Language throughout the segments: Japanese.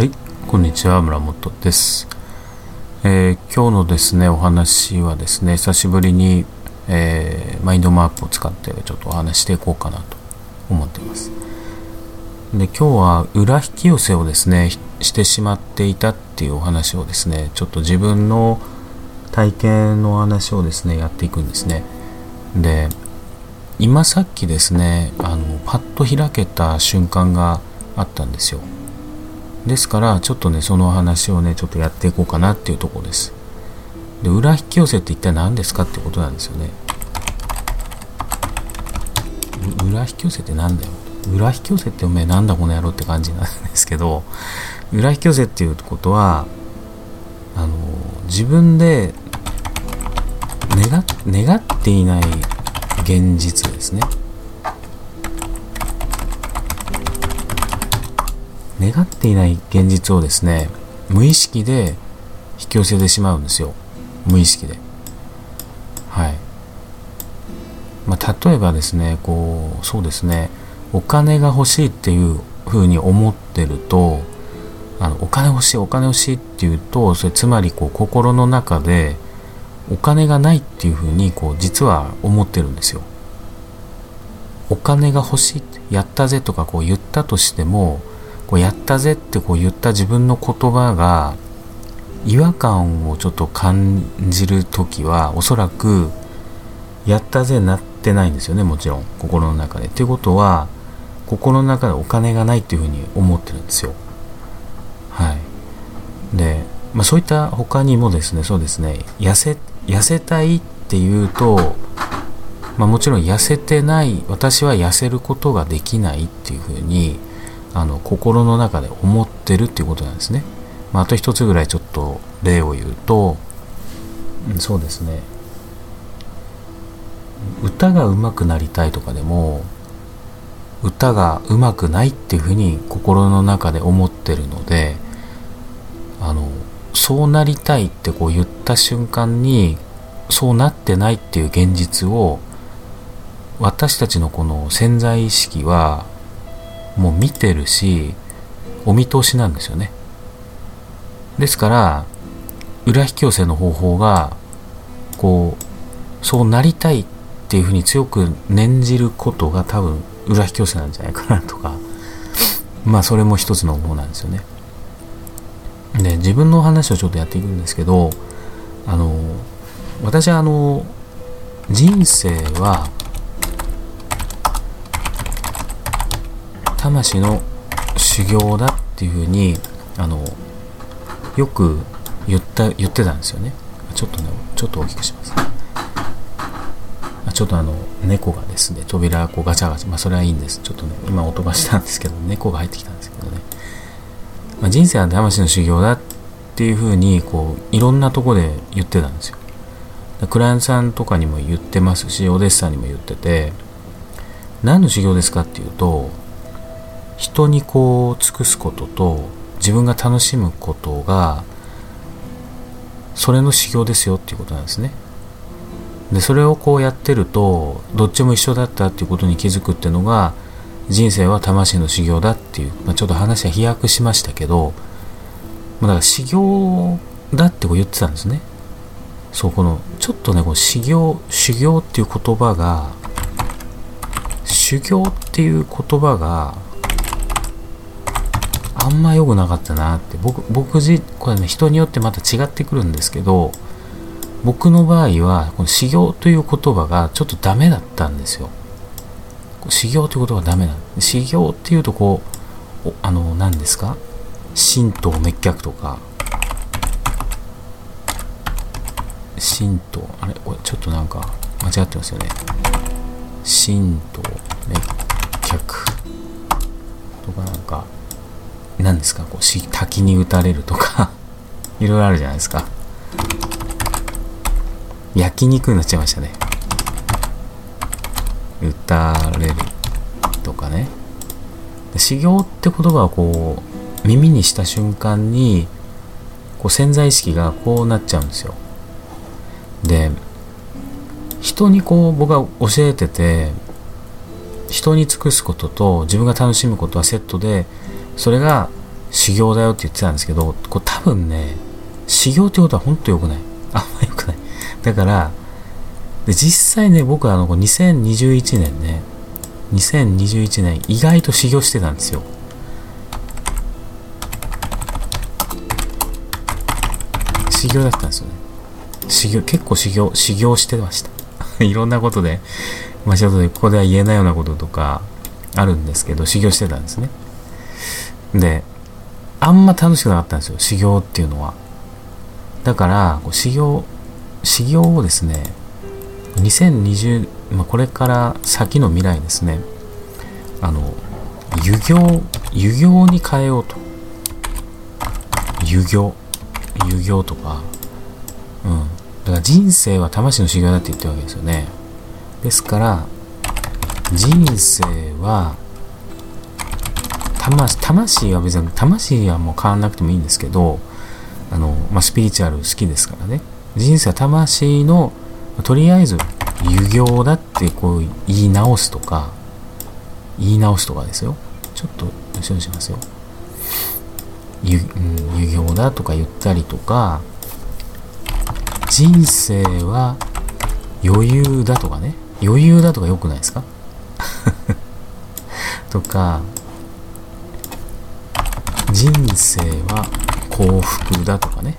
はい、こんにちは、村本です。えー今日のですね、お話はですね、久しぶりに、えーマインドマップを使ってちょっとお話していこうかなと思っています。で、今日は裏引き寄せをですね、してしまっていたっていうお話をですね、ちょっと自分の体験の話をですね、やっていくんですね。で、今さっきですね、あの、パッと開けた瞬間があったんですよ。ですから、ちょっとね、その話をね、ちょっとやっていこうかなっていうところです。で、裏引き寄せって一体何ですかってことなんですよね。裏引き寄せってなんだよ。裏引き寄せっておめえなんだこの野郎って感じなんですけど、裏引き寄せっていうことは、あの、自分で願願っていない現実ですね。願っていない現実をですね無意識で引き寄せてしまうんですよ。無意識で。はい。まあ例えばですねこうそうですねお金が欲しいっていうふうに思ってるとあのお金欲しいお金欲しいっていうとそれつまりこう心の中でお金がないっていうふうにこう実は思ってるんですよ。お金が欲しいってやったぜとかこう言ったとしてもこうやったぜってこう言った自分の言葉が違和感をちょっと感じる時はおそらくやったぜなってないんですよねもちろん心の中で。っていうことは心の中でお金がないっていうふうに思ってるんですよ。はい。で、まあ、そういった他にもですねそうですね痩せ痩せたいっていうとまあ、もちろん痩せてない私は痩せることができないっていうふうにあの心の中で思ってるっていうことなんですね。まあ、あと一つぐらいちょっと例を言うと、うんそうですね歌が上手くなりたいとかでも歌が上手くないっていうふうに心の中で思ってるのであのそうなりたいってこう言った瞬間にそうなってないっていう現実を私たちのこの潜在意識はもう見てるしお見通しなんですよね。ですから裏引き寄せの方法がこうそうなりたいっていうふうに強く念じることが多分裏引き寄せなんじゃないかなとか まあそれも一つの方なんですよね。で自分の話をちょっとやっていくんですけどあの私はあの人生は魂の修行だっていうふうにあのよく言った言ってたんですよね。ちょっとねちょっと大きくします。ちょっとあの猫がですね扉こうガチャガチャまあそれはいいんです。ちょっとね今音がしたんですけど猫が入ってきたんですけどね、まあ、人生は魂の修行だっていうふうにこういろんなとこで言ってたんですよ。クライアントさんとかにも言ってますしお弟子さんにも言ってて何の修行ですかっていうと人にこう尽くすことと自分が楽しむことがそれの修行ですよっていうことなんですね。でそれをこうやってるとどっちも一緒だったっていうことに気づくっていうのが人生は魂の修行だっていう、まあ、ちょっと話は飛躍しましたけど、まあ、だから修行だってこう言ってたんですね。そうこのちょっとねこう修行修行っていう言葉が修行っていう言葉があんま良くなかったなって。僕僕自これね人によってまた違ってくるんですけど僕の場合はこの修行という言葉がちょっとダメだったんですよ。修行という言葉がダメなの。修行っていうとこうあの何ですか？神道滅却とか。神道あれ？これちょっとなんか間違ってますよね。神道滅却。とかなんか。何ですか？こうし滝に打たれるとか。いろいろあるじゃないですか。焼肉になっちゃいましたね。打たれるとかね。修行って言葉をこう耳にした瞬間にこう潜在意識がこうなっちゃうんですよ。で人にこう僕は教えてて人に尽くすことと自分が楽しむことはセットでそれが修行だよって言ってたんですけど、これ多分ね、修行ってことは本当良くない。あんま良くない。だから、で実際ね、僕はあの、2021年ね、2021年意外と修行してたんですよ。修行だったんですよね。修行、結構修行、修行してました。いろんなことで、まあちょっとここでは言えないようなこととかあるんですけど、修行してたんですね。で、あんま楽しくなかったんですよ、修行っていうのは。だから、修行、修行をですね、2020、まあ、これから先の未来ですね、あの、遊行、遊行に変えようと。遊行。遊行とか、うん。だから人生は魂の修行だって言ってるわけですよね。ですから、人生は、魂、魂は別に、魂はもう変わんなくてもいいんですけど、あの、まあ、スピリチュアル好きですからね。人生は魂の、とりあえず、遊行だってこう言い直すとか、言い直すとかですよ。ちょっと後ろにしますよ。遊,、うん、遊行だとか言ったりとか、人生は余裕だとかね。余裕だとか良くないですか？とか、人生は幸福だとかね。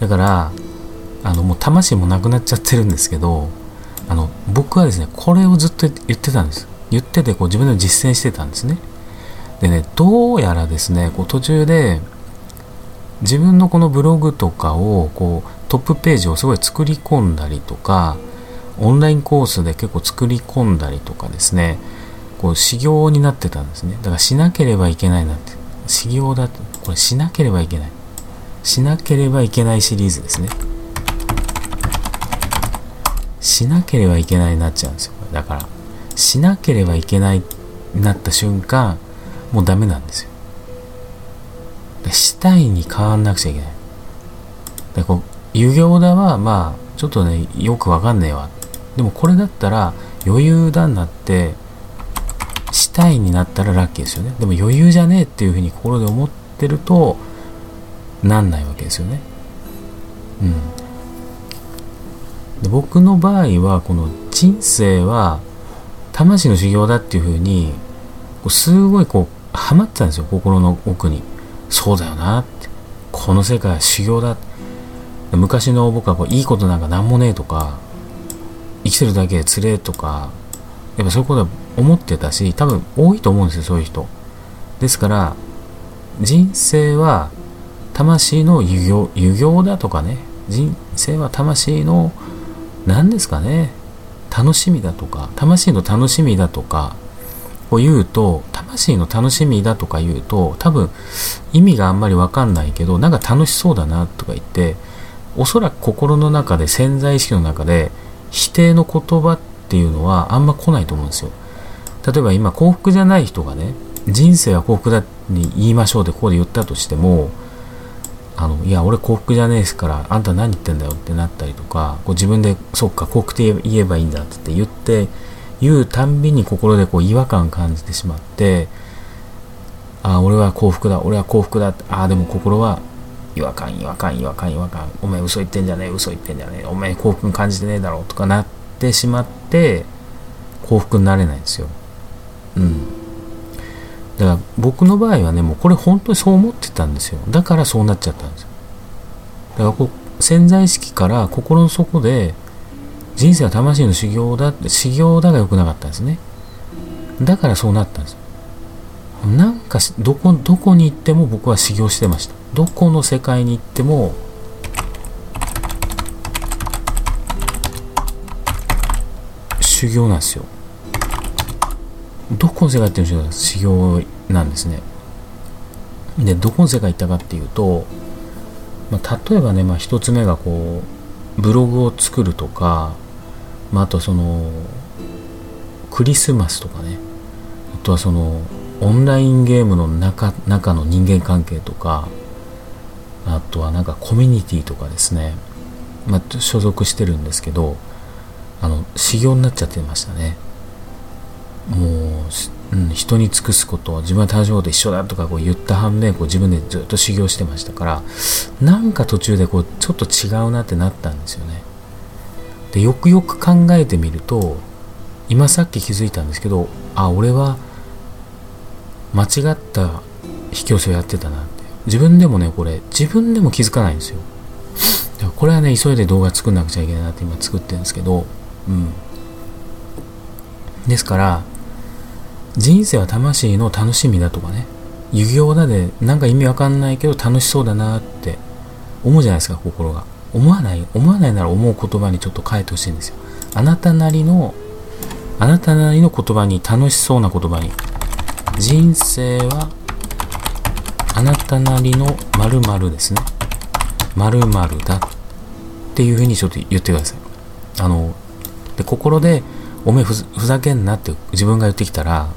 だから、あの、もう魂もなくなっちゃってるんですけど、あの、僕はですね、これをずっと言ってたんです。言ってて、こう自分で実践してたんですね。でね、どうやらですね、こう途中で、自分のこのブログとかを、こう、トップページをすごい作り込んだりとか、オンラインコースで結構作り込んだりとかですね、こう、修行になってたんですね。だからしなければいけないなって。修行だと、これしなければいけない。しなければいけないシリーズですね。しなければいけないになっちゃうんですよ。だから、しなければいけないになった瞬間、もうダメなんですよ。したいに変わんなくちゃいけない。でこう遊行だは、まあ、ちょっとね、よくわかんねえわ。でもこれだったら、余裕だになって、たいになったらラッキーですよね。でも余裕じゃねえっていうふうに心で思ってると、なんないわけですよね。うん。で僕の場合は、この人生は、魂の修行だっていうふうに、すごいこう、ハマってたんですよ、心の奥に。そうだよなって。この世界は修行だ。昔の僕はこういいことなんか何もねえとか、生きてるだけでつれえとか、やっぱそういうことは思ってたし、多分多いと思うんですよ、そういう人。ですから、人生は魂の遊行、遊行だとかね、人生は魂の、何ですかね、楽しみだとか、魂の楽しみだとか、を言うと、魂の楽しみだとか言うと、多分意味があんまりわかんないけど、なんか楽しそうだなとか言って、おそらく心の中で潜在意識の中で否定の言葉っていうのはあんま来ないと思うんですよ。例えば今幸福じゃない人がね、人生は幸福だに言いましょうってここで言ったとしても、あの、いや、俺幸福じゃねえですから、あんた何言ってんだよってなったりとか、こう自分で、そっか、幸福って言えばいいんだって言って、言うたんびに心でこう違和感感じてしまって、ああ、俺は幸福だ、俺は幸福だ、ああ、でも心は違和感違和感違和感違和感お前嘘言ってんじゃねえ嘘言ってんじゃねえお前幸福感じてねえだろうとかなってしまって幸福になれないんですよ。うん。だから僕の場合はねもうこれ本当にそう思ってたんですよ。だからそうなっちゃったんですよ。だからこう潜在意識から心の底で人生は魂の修行だって修行だが良くなかったんですね。だからそうなったんですなんかどこどこに行っても僕は修行してました。どこの世界に行っても修行なんですよ。どこの世界っていうのは修行なんですね。でどこの世界行ったかっていうと、まあ、例えばね、まあ、一つ目がこうブログを作るとか、まあ、あとそのクリスマスとかね。あとはそのオンラインゲームの中中の人間関係とかあとはなんかコミュニティとかですね、まあ、所属してるんですけど、あの、修行になっちゃってましたね。もう、うん、人に尽くすこと自分は楽しむこと一緒だとかこう言った反面こう自分でずっと修行してましたからなんか途中でこうちょっと違うなってなったんですよね。でよくよく考えてみると今さっき気づいたんですけどあ俺は間違った引き寄せをやってたなって。自分でもねこれ自分でも気づかないんですよ。これはね急いで動画作んなくちゃいけないなって今作ってるんですけどうん。ですから人生は魂の楽しみだとかね。遊行だでなんか意味わかんないけど楽しそうだなって思うじゃないですか心が。思わない思わないなら思う言葉にちょっと変えてほしいんですよ。あなたなりのあなたなりの言葉に楽しそうな言葉に。人生はあなたなりの〇〇ですね。〇〇だっていうふうにちょっと言ってください。あので心でおめえふざけんなって自分が言ってきたら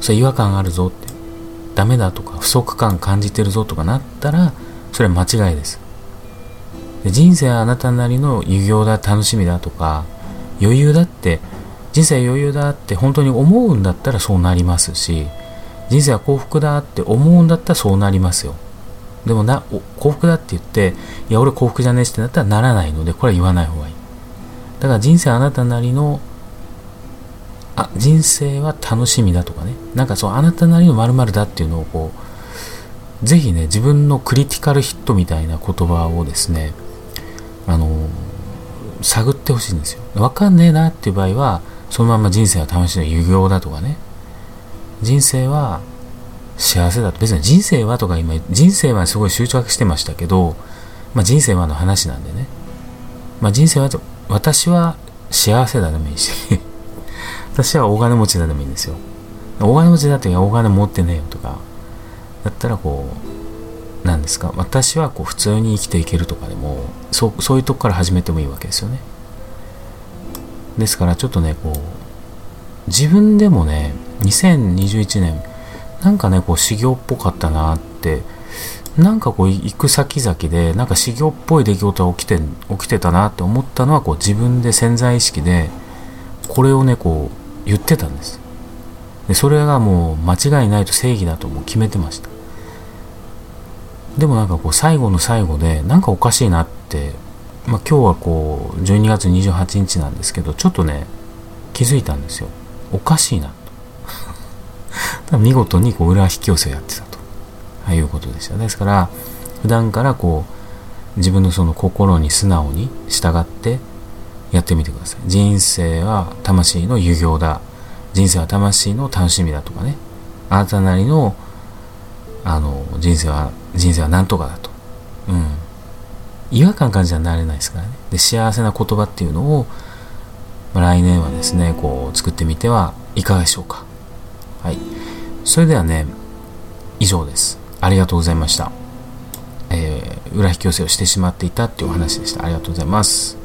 それ違和感あるぞって。ダメだとか不足感感じてるぞとかなったらそれは間違いです。で人生はあなたなりの遊行だ楽しみだとか余裕だって人生は余裕だって本当に思うんだったらそうなりますし人生は幸福だって思うんだったらそうなりますよ。でもな幸福だって言っていや俺幸福じゃねえってなったらならないのでこれは言わない方がいい。だから人生あなたなりのあ人生は楽しみだとかね。なんかそうあなたなりの〇〇だっていうのをこうぜひね自分のクリティカルヒットみたいな言葉をですねあの探ってほしいんですよ。わかんねえなっていう場合はそのまま人生は楽しいの遊行だとかね。人生は幸せだと。別に人生はとか今人生はすごい執着してましたけど、まあ、人生はの話なんでね、まあ、人生は私は幸せだでもいいし。私は大金持ちだでもいいんですよ。大金持ちだって大金持ってねえよとか、だったらこう、何ですか、私はこう普通に生きていけるとかでも、そうそういうとこから始めてもいいわけですよね。ですからちょっとね、こう、自分でもね、2021年、なんかね、こう修行っぽかったなって、なんかこう行く先々で、なんか修行っぽい出来事が起きて、起きてたなって思ったのは、こう自分で潜在意識で、これをね、こう、言ってたんです。でそれがもう間違いないと正義だともう決めてました。でもなんかこう最後の最後でなんかおかしいなって、まあ、今日はこう12月28日なんですけどちょっとね気づいたんですよ。おかしいなと。見事にこう裏引き寄せをやってたと。いうことでしたですから普段からこう自分のその心に素直に従ってやってみてください。人生は魂の遊行だ。人生は魂の楽しみだとかね。あなたなりの、あの、人生は、人生は何とかだと。うん。違和感感じゃなれないですからね。で、幸せな言葉っていうのを、ま来年はですね、こう、作ってみてはいかがでしょうか。はい。それではね、以上です。ありがとうございました。えー、裏引き寄せをしてしまっていたっていうお話でした。ありがとうございます。